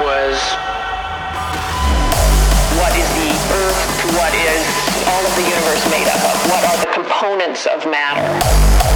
was what is the earth, what is all of the universe made up of, what are the components of matter.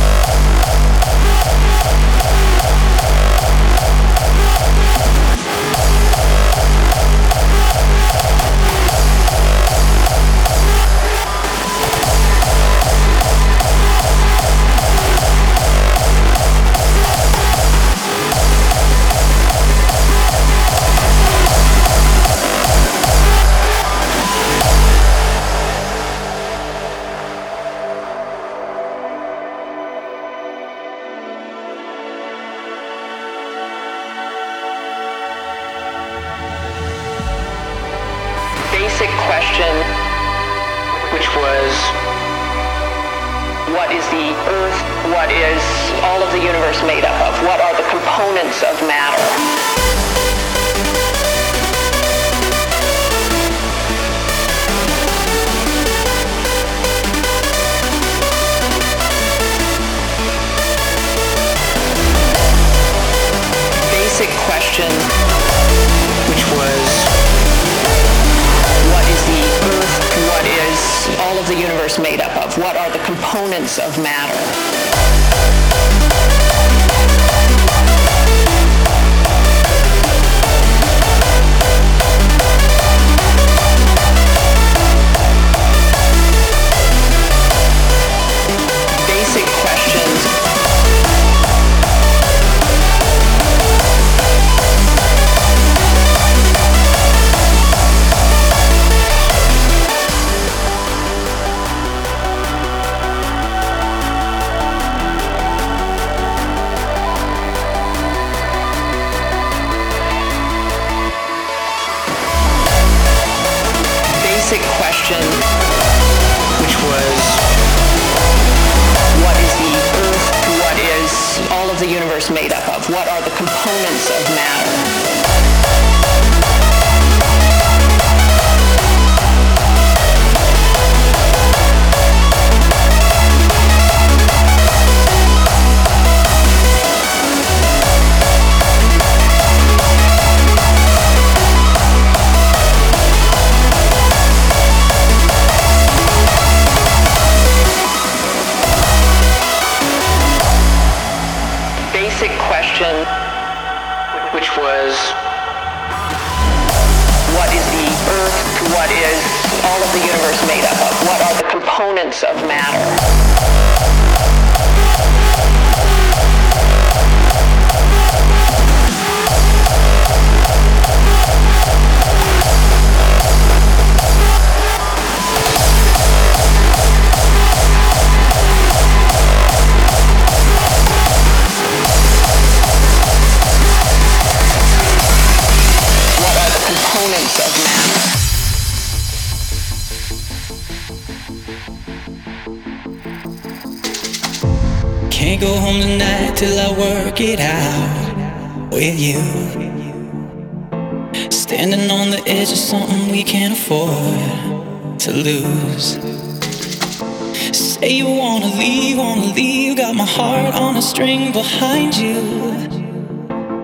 Say you wanna leave, wanna leave. Got my heart on a string behind you.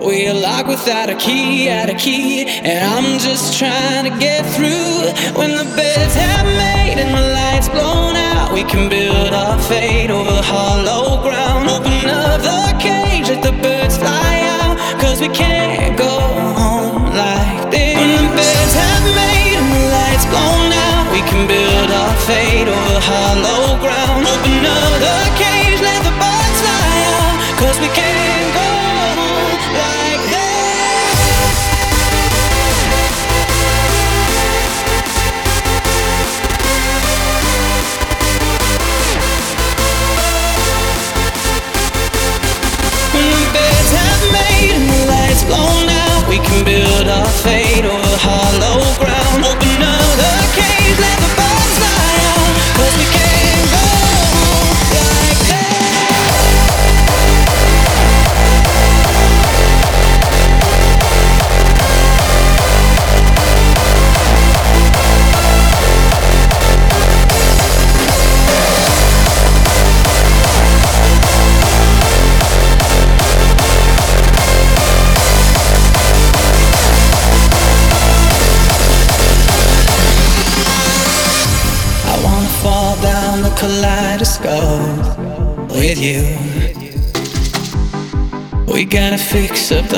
We're locked without a key, out a key, and I'm just trying to get through. When the beds have made and the lights blown out, we can build our fate over hollow ground. Open up the cage, let the birds fly out, cause we can't we can build our fate over hollow ground. Open up the cage, let the birds fly out, cause we can't go like this. When the beds have made and the lights blown out, we can build our fate over hollow ground.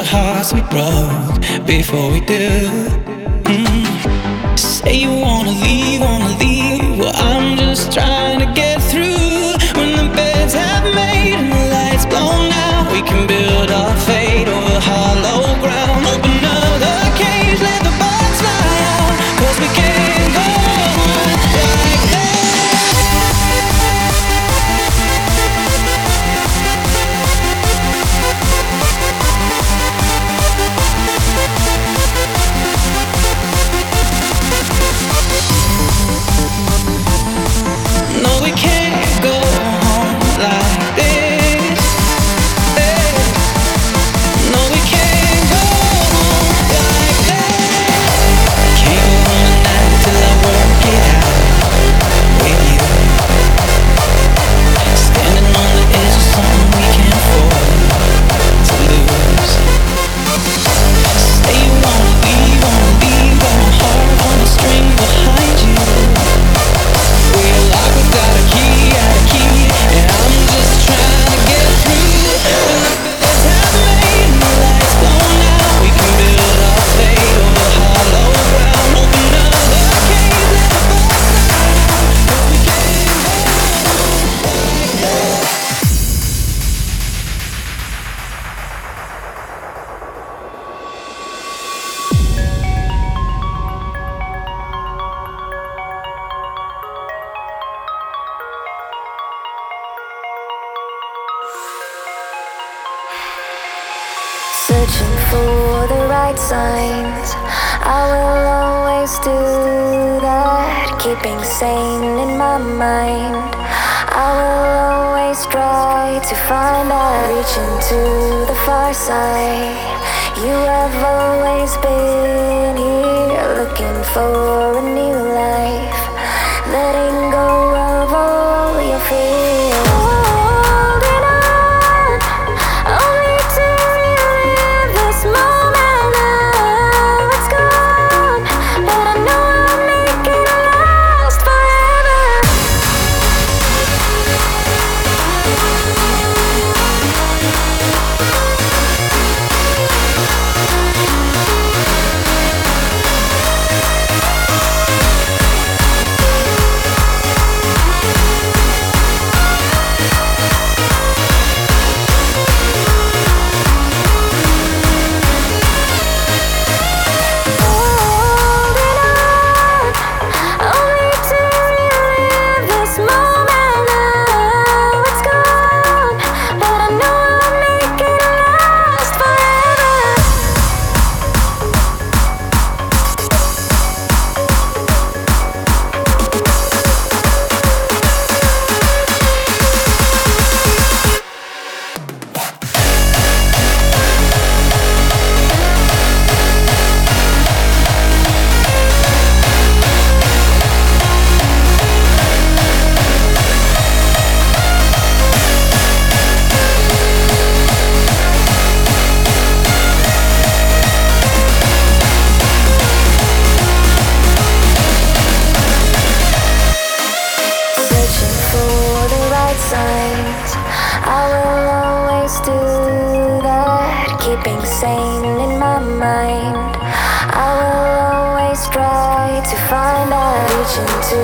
hearts we broke before we do. Mm. Say you wanna leave, wanna leave. Well, I'm just trying to get through. When the beds have made and the lights blown out, we can build our faith. our side. You have always been here looking for a new light.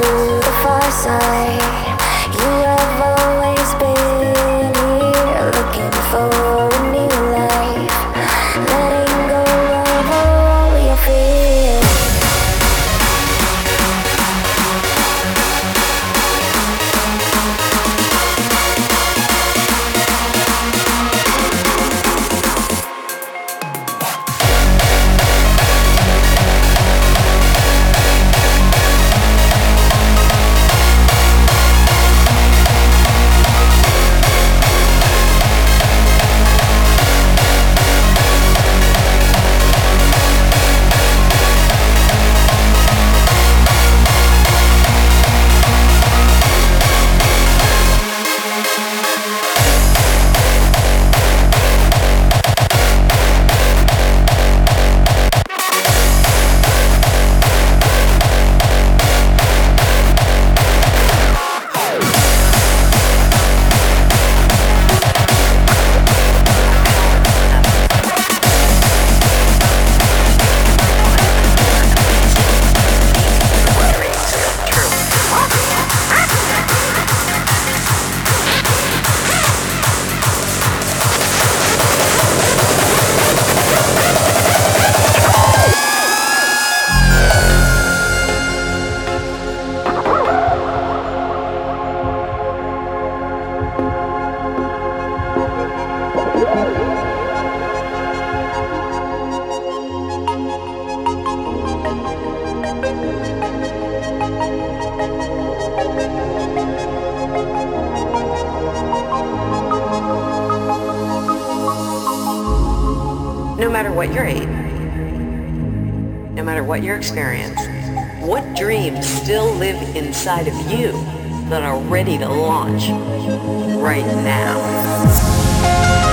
to the far side. No matter what your age, no matter what your experience, what dreams still live inside of you that are ready to launch right now?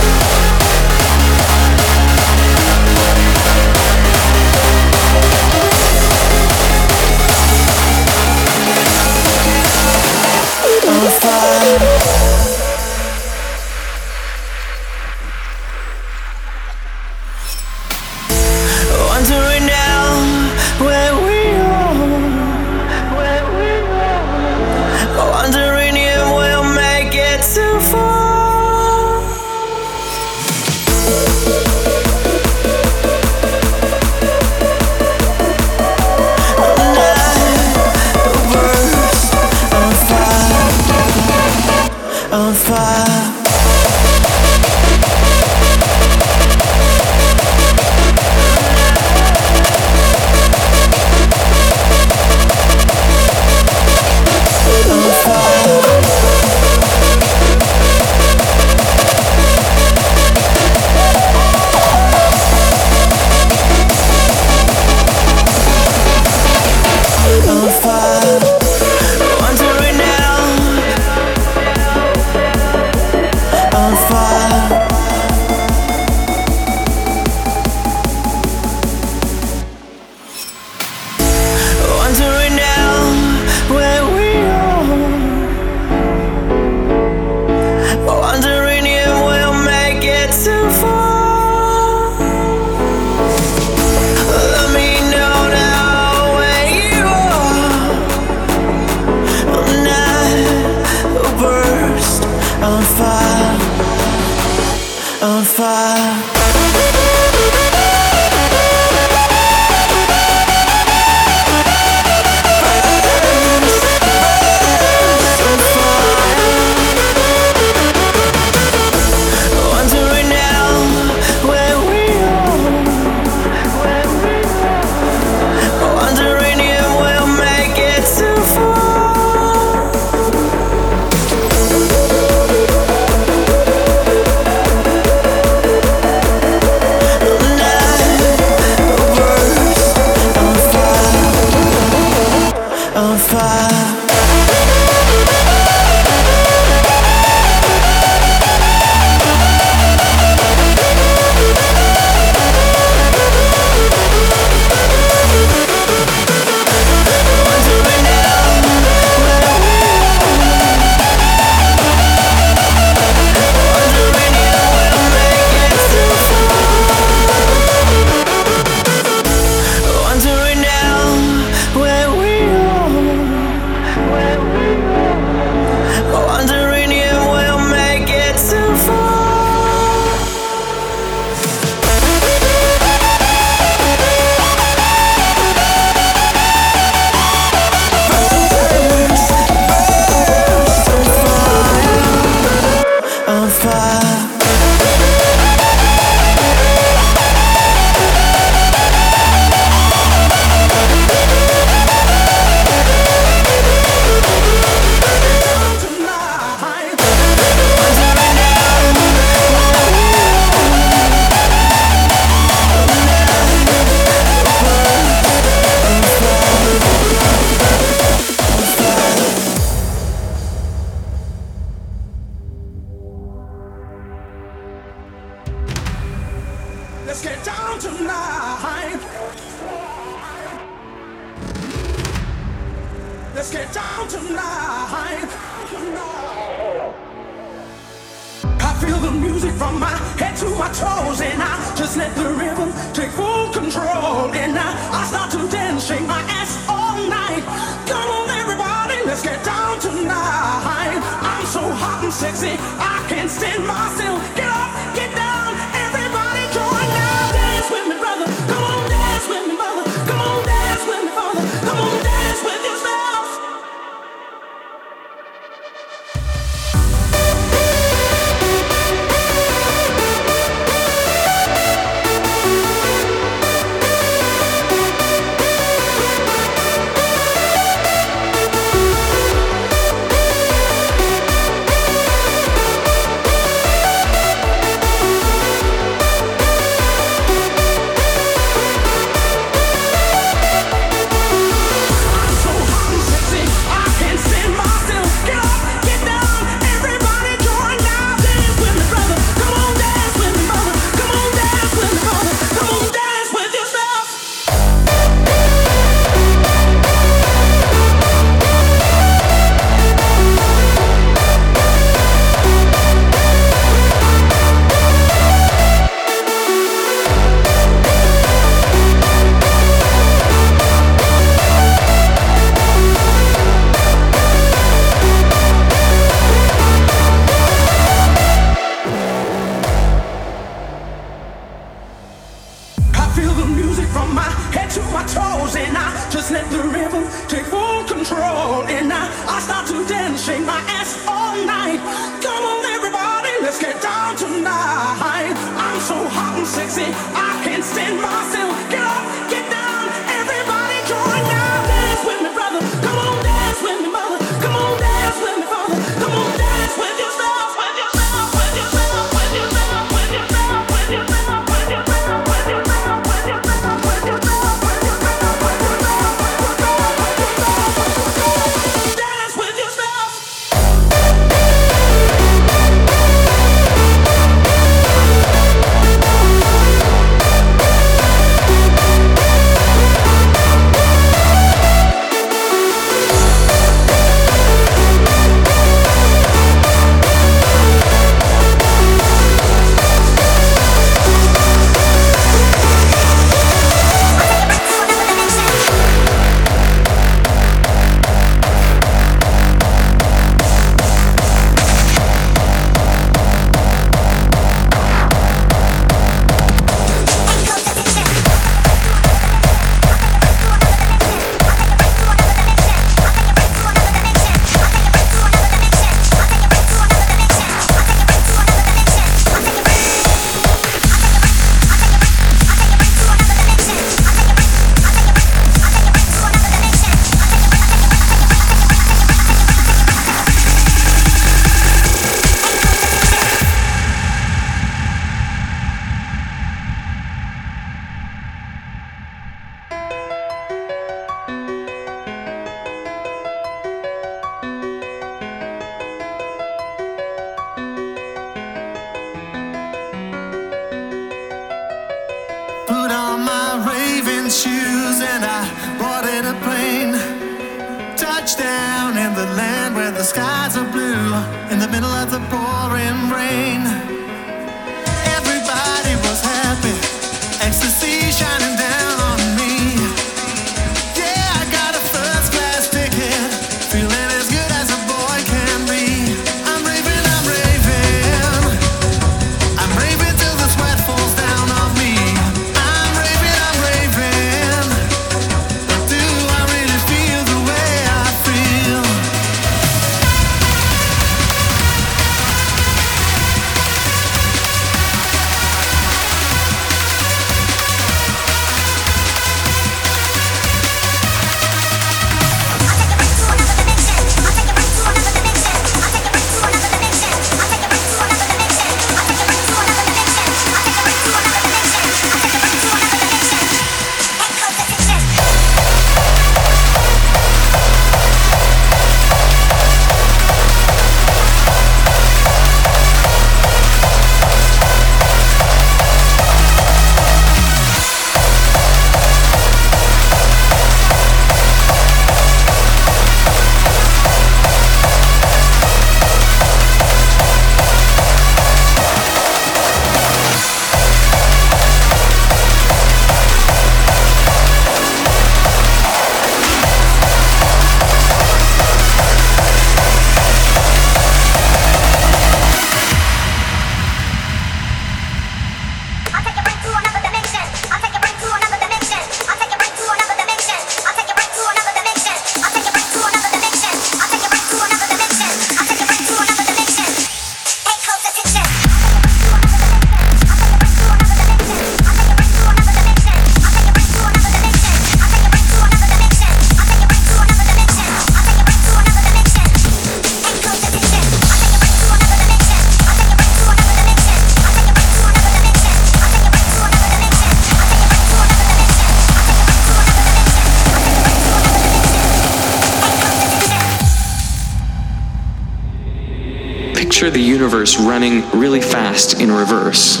Running really fast in reverse.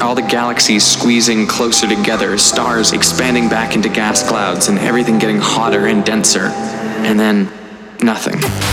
All the galaxies squeezing closer together, stars expanding back into gas clouds, and everything getting hotter and denser. And then, nothing.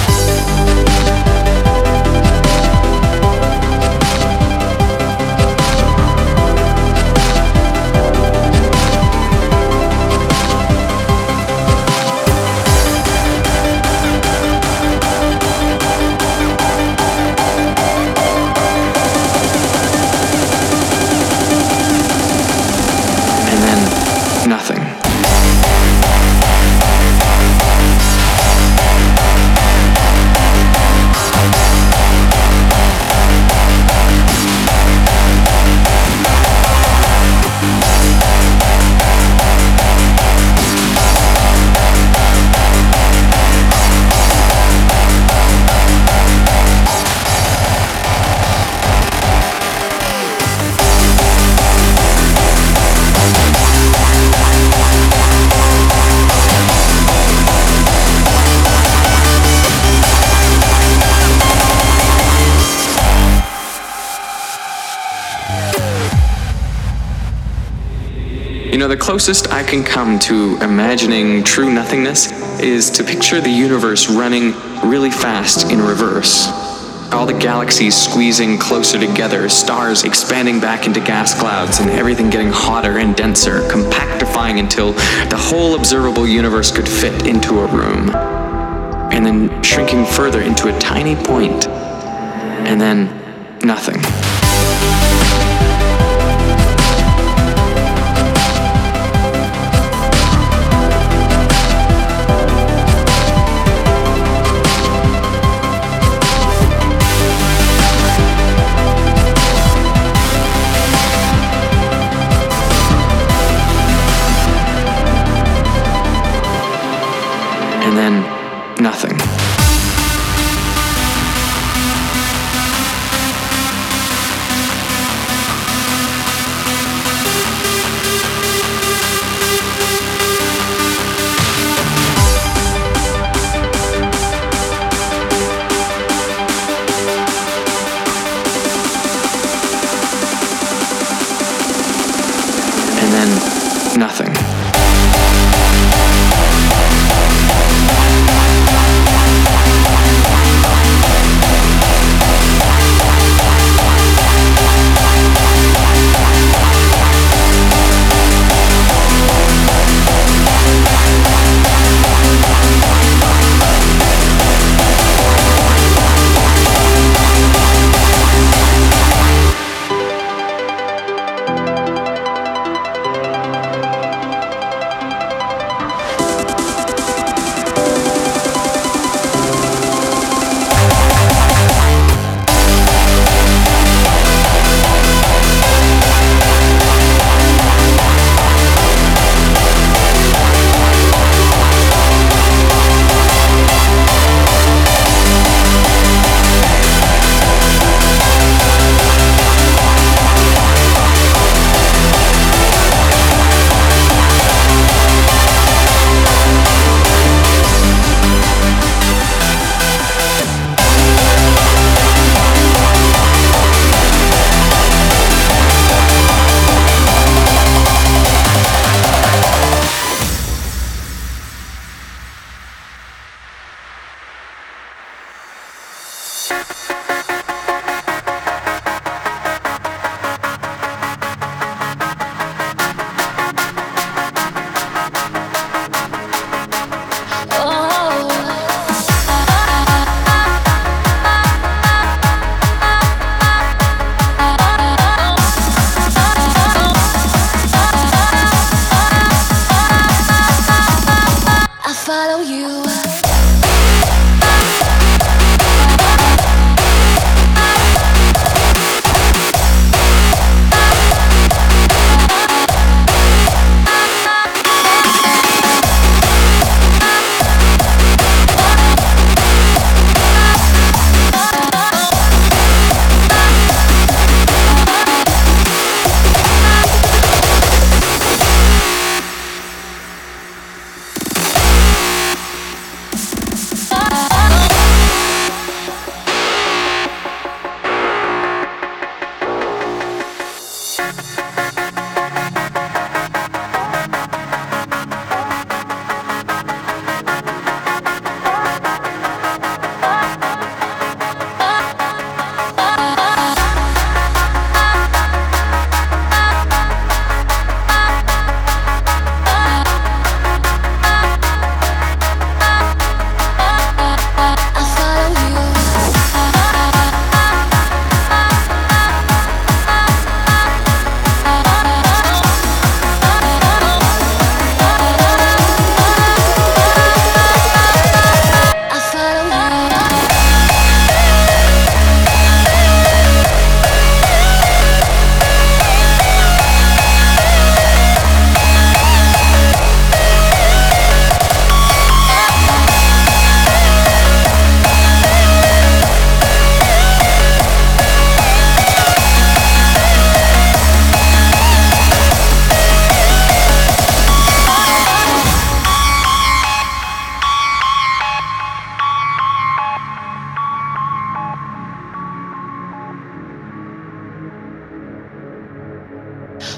Closest I can come to imagining true nothingness is to picture the universe running really fast in reverse. All the galaxies squeezing closer together, stars expanding back into gas clouds, and everything getting hotter and denser, compactifying until the whole observable universe could fit into a room. And then shrinking further into a tiny. And then nothing.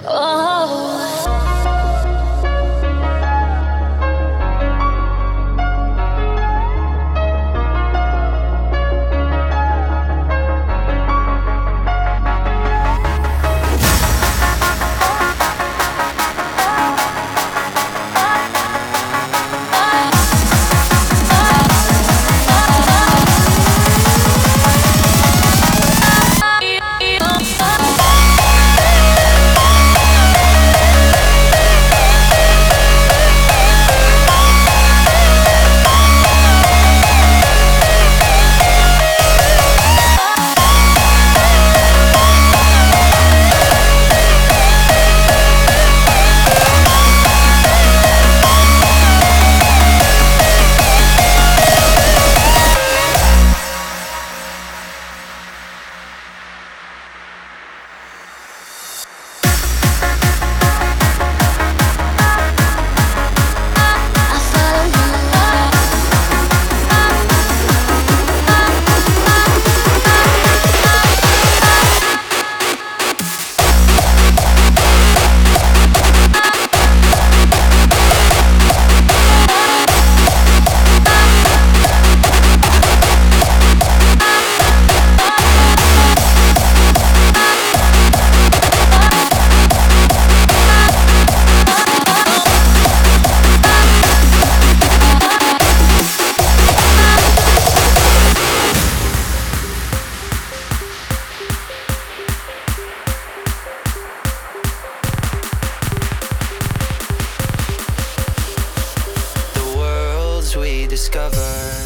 Those days